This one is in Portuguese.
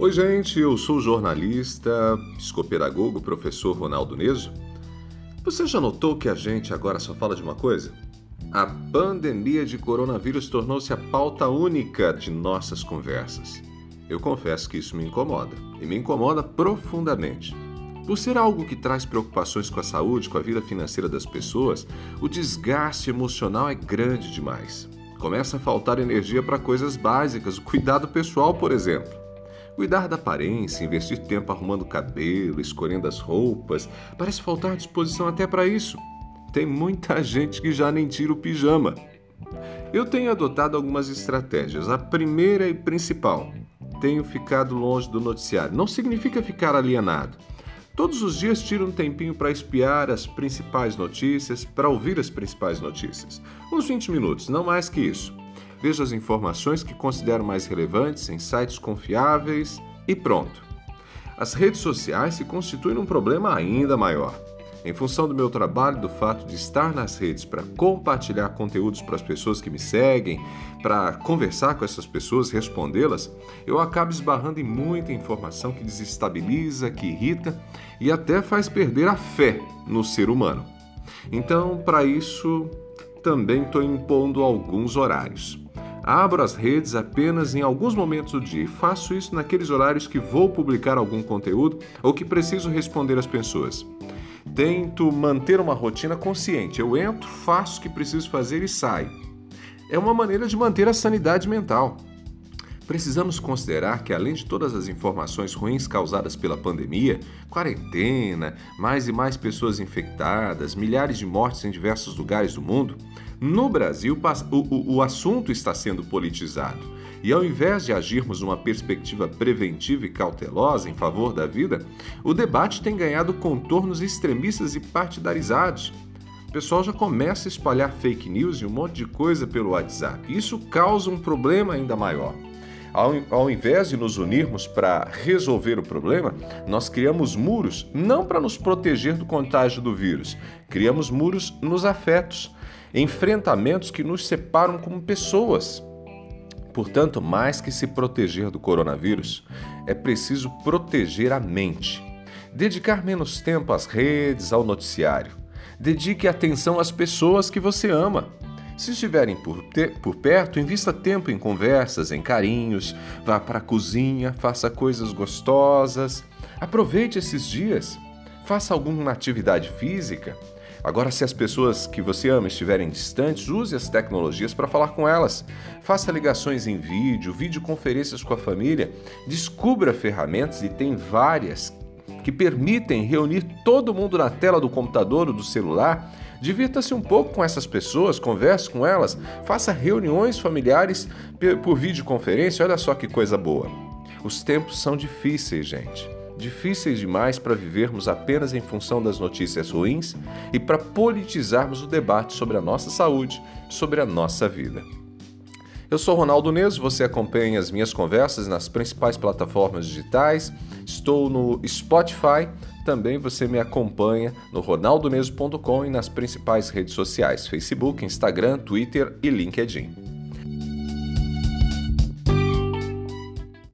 Oi, gente, eu sou o jornalista, psicopedagogo, professor Ronaldo Neso. Você já notou que a gente agora só fala de uma coisa? A pandemia de coronavírus tornou-se a pauta única de nossas conversas. Eu confesso que isso me incomoda, e me incomoda profundamente. Por ser algo que traz preocupações com a saúde, com a vida financeira das pessoas, o desgaste emocional é grande demais. Começa a faltar energia para coisas básicas, o cuidado pessoal, por exemplo. Cuidar da aparência, investir tempo arrumando cabelo, escolhendo as roupas, parece faltar disposição até para isso. Tem muita gente que já nem tira o pijama. Eu tenho adotado algumas estratégias. A primeira e principal: tenho ficado longe do noticiário. Não significa ficar alienado. Todos os dias tiro um tempinho para espiar as principais notícias, para ouvir as principais notícias. Uns 20 minutos, não mais que isso. Vejo as informações que considero mais relevantes em sites confiáveis e pronto. As redes sociais se constituem um problema ainda maior. Em função do meu trabalho, do fato de estar nas redes para compartilhar conteúdos para as pessoas que me seguem, para conversar com essas pessoas, respondê-las, eu acabo esbarrando em muita informação que desestabiliza, que irrita e até faz perder a fé no ser humano. Então, para isso, também estou impondo alguns horários. Abro as redes apenas em alguns momentos do dia e faço isso naqueles horários que vou publicar algum conteúdo ou que preciso responder às pessoas. Tento manter uma rotina consciente. Eu entro, faço o que preciso fazer e saio. É uma maneira de manter a sanidade mental. Precisamos considerar que, além de todas as informações ruins causadas pela pandemia, quarentena, mais e mais pessoas infectadas, milhares de mortes em diversos lugares do mundo, no Brasil o, o, o assunto está sendo politizado. E ao invés de agirmos numa perspectiva preventiva e cautelosa em favor da vida, o debate tem ganhado contornos extremistas e partidarizados. O pessoal já começa a espalhar fake news e um monte de coisa pelo WhatsApp. Isso causa um problema ainda maior. Ao, ao invés de nos unirmos para resolver o problema, nós criamos muros não para nos proteger do contágio do vírus, criamos muros nos afetos, enfrentamentos que nos separam como pessoas. Portanto, mais que se proteger do coronavírus, é preciso proteger a mente. Dedicar menos tempo às redes, ao noticiário. Dedique atenção às pessoas que você ama. Se estiverem por, por perto, invista tempo em conversas, em carinhos, vá para a cozinha, faça coisas gostosas. Aproveite esses dias. Faça alguma atividade física. Agora, se as pessoas que você ama estiverem distantes, use as tecnologias para falar com elas. Faça ligações em vídeo, videoconferências com a família. Descubra ferramentas e tem várias que permitem reunir todo mundo na tela do computador ou do celular. Divirta-se um pouco com essas pessoas, converse com elas, faça reuniões familiares por videoconferência. Olha só que coisa boa. Os tempos são difíceis, gente difíceis demais para vivermos apenas em função das notícias ruins e para politizarmos o debate sobre a nossa saúde, sobre a nossa vida. Eu sou Ronaldo Neso, você acompanha as minhas conversas nas principais plataformas digitais, estou no Spotify, também você me acompanha no ronaldoneso.com e nas principais redes sociais, Facebook, Instagram, Twitter e LinkedIn.